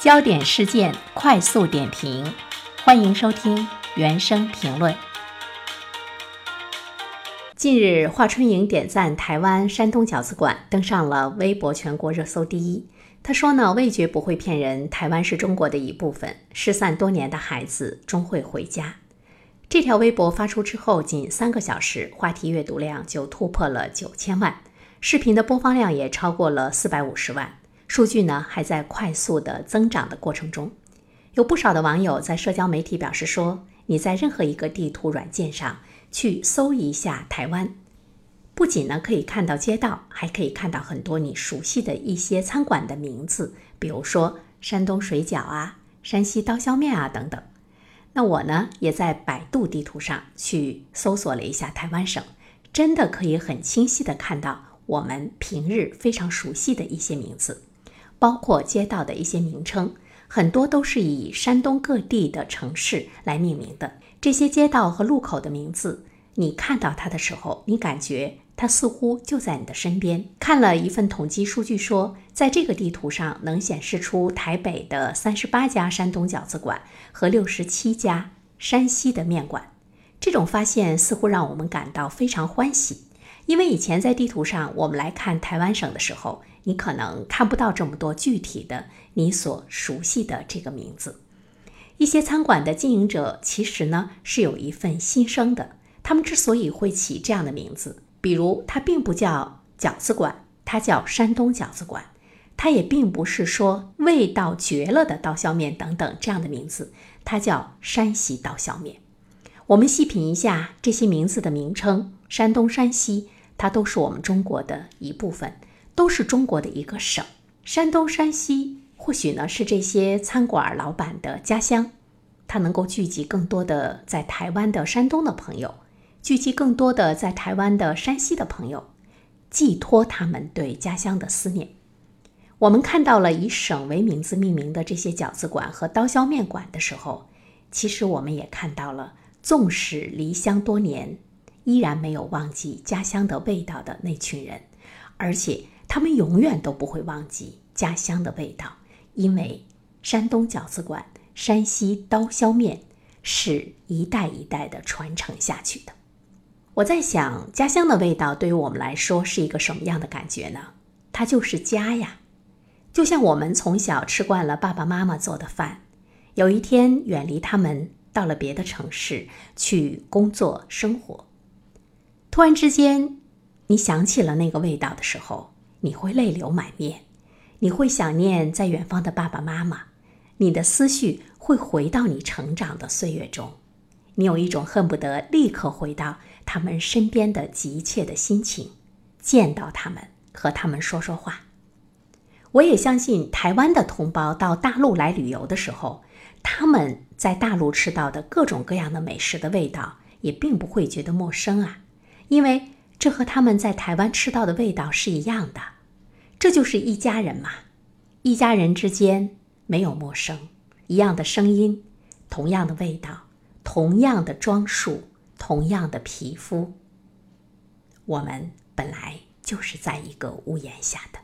焦点事件快速点评，欢迎收听原声评论。近日，华春莹点赞台湾山东饺子馆，登上了微博全国热搜第一。他说呢，味觉不会骗人，台湾是中国的一部分，失散多年的孩子终会回家。这条微博发出之后，仅三个小时，话题阅读量就突破了九千万，视频的播放量也超过了四百五十万。数据呢还在快速的增长的过程中，有不少的网友在社交媒体表示说：“你在任何一个地图软件上去搜一下台湾，不仅呢可以看到街道，还可以看到很多你熟悉的一些餐馆的名字，比如说山东水饺啊、山西刀削面啊等等。”那我呢也在百度地图上去搜索了一下台湾省，真的可以很清晰的看到我们平日非常熟悉的一些名字。包括街道的一些名称，很多都是以山东各地的城市来命名的。这些街道和路口的名字，你看到它的时候，你感觉它似乎就在你的身边。看了一份统计数据说，在这个地图上能显示出台北的三十八家山东饺子馆和六十七家山西的面馆。这种发现似乎让我们感到非常欢喜。因为以前在地图上，我们来看台湾省的时候，你可能看不到这么多具体的你所熟悉的这个名字。一些餐馆的经营者其实呢是有一份心声的。他们之所以会起这样的名字，比如它并不叫饺子馆，它叫山东饺子馆；它也并不是说味道绝了的刀削面等等这样的名字，它叫山西刀削面。我们细品一下这些名字的名称，山东、山西。它都是我们中国的一部分，都是中国的一个省。山东、山西或许呢是这些餐馆老板的家乡，它能够聚集更多的在台湾的山东的朋友，聚集更多的在台湾的山西的朋友，寄托他们对家乡的思念。我们看到了以省为名字命名的这些饺子馆和刀削面馆的时候，其实我们也看到了，纵使离乡多年。依然没有忘记家乡的味道的那群人，而且他们永远都不会忘记家乡的味道，因为山东饺子馆、山西刀削面是一代一代的传承下去的。我在想，家乡的味道对于我们来说是一个什么样的感觉呢？它就是家呀，就像我们从小吃惯了爸爸妈妈做的饭，有一天远离他们，到了别的城市去工作生活。突然之间，你想起了那个味道的时候，你会泪流满面，你会想念在远方的爸爸妈妈，你的思绪会回到你成长的岁月中，你有一种恨不得立刻回到他们身边的急切的心情，见到他们，和他们说说话。我也相信台湾的同胞到大陆来旅游的时候，他们在大陆吃到的各种各样的美食的味道，也并不会觉得陌生啊。因为这和他们在台湾吃到的味道是一样的，这就是一家人嘛。一家人之间没有陌生，一样的声音，同样的味道，同样的装束，同样的皮肤。我们本来就是在一个屋檐下的。